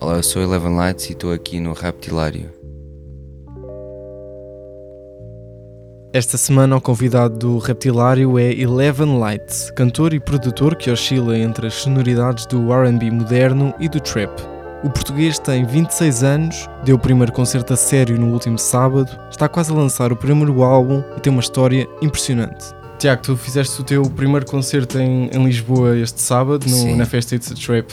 Olá, eu sou Eleven Lights e estou aqui no Reptilário. Esta semana o convidado do Reptilário é Eleven Light, cantor e produtor que oscila entre as sonoridades do R&B moderno e do trap. O português tem 26 anos, deu o primeiro concerto a sério no último sábado, está quase a lançar o primeiro álbum e tem uma história impressionante. Tiago, tu fizeste o teu primeiro concerto em, em Lisboa este sábado, no, na Festa It's a Trap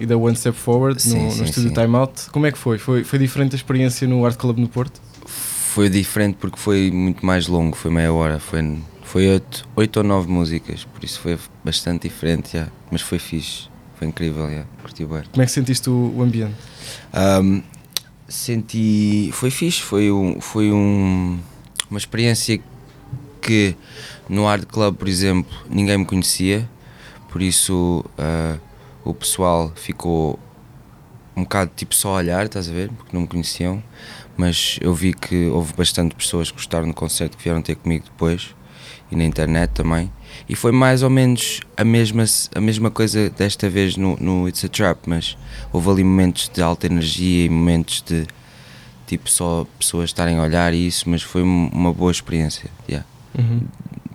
e da One Step Forward, Sim, no, sim, no estúdio. Time Out. Como é que foi? foi? Foi diferente a experiência no Art Club no Porto? Foi diferente porque foi muito mais longo, foi meia hora, foi, foi oito, oito ou nove músicas, por isso foi bastante diferente, já. mas foi fixe, foi incrível, já. curti bem. Como é que sentiste o, o ambiente? Ahm, senti. Foi fixe, foi, um, foi um, uma experiência que no Art Club, por exemplo, ninguém me conhecia, por isso ah, o pessoal ficou um bocado tipo só a olhar, estás a ver? Porque não me conheciam, mas eu vi que houve bastante pessoas que gostaram do concerto que vieram ter comigo depois e na internet também. E foi mais ou menos a mesma, a mesma coisa desta vez no, no It's a Trap, mas houve ali momentos de alta energia e momentos de tipo só pessoas estarem a olhar e isso, mas foi um- uma boa experiência. Yeah.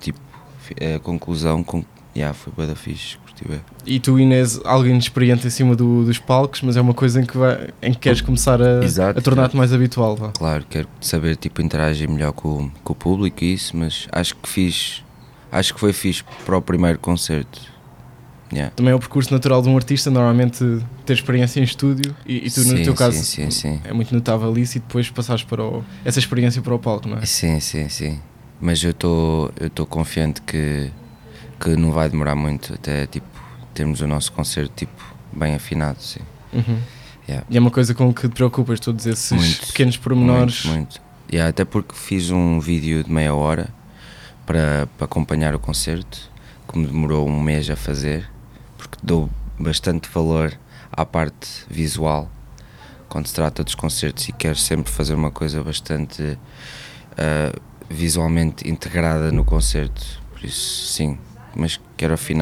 Tipo, fi- a conclusão com, yeah, foi bada fixe, curti bem. E tu, Inês, alguém experiente em cima do- dos palcos, mas é uma coisa em que, vai- em que queres começar a, a tornar-te mais habitual. Vá. Claro, quero saber tipo interagir melhor com, o- com o público e isso, mas acho que fiz, acho que foi fixe para o primeiro concerto. Yeah. Também é o percurso natural de um artista, normalmente ter experiência em estúdio e, e tu, no Sim, teu caso, sim, sim. é muito notável isso e depois passares para o- essa experiência para o palco, não é? Sim, sim, sim. Mas eu estou confiante que, que não vai demorar muito até tipo termos o nosso concerto tipo bem afinado, sim. Uhum. Yeah. E é uma coisa com que te preocupas, todos esses Muito, pequenos pormenores. Muito, muito. Yeah, até porque fiz um vídeo de meia hora para, para acompanhar o concerto, que me demorou um mês a fazer, porque dou bastante valor à parte visual quando se trata dos concertos e quero sempre fazer uma coisa bastante ah, visualmente integrada no concerto. Por isso, sim, mas quero afinar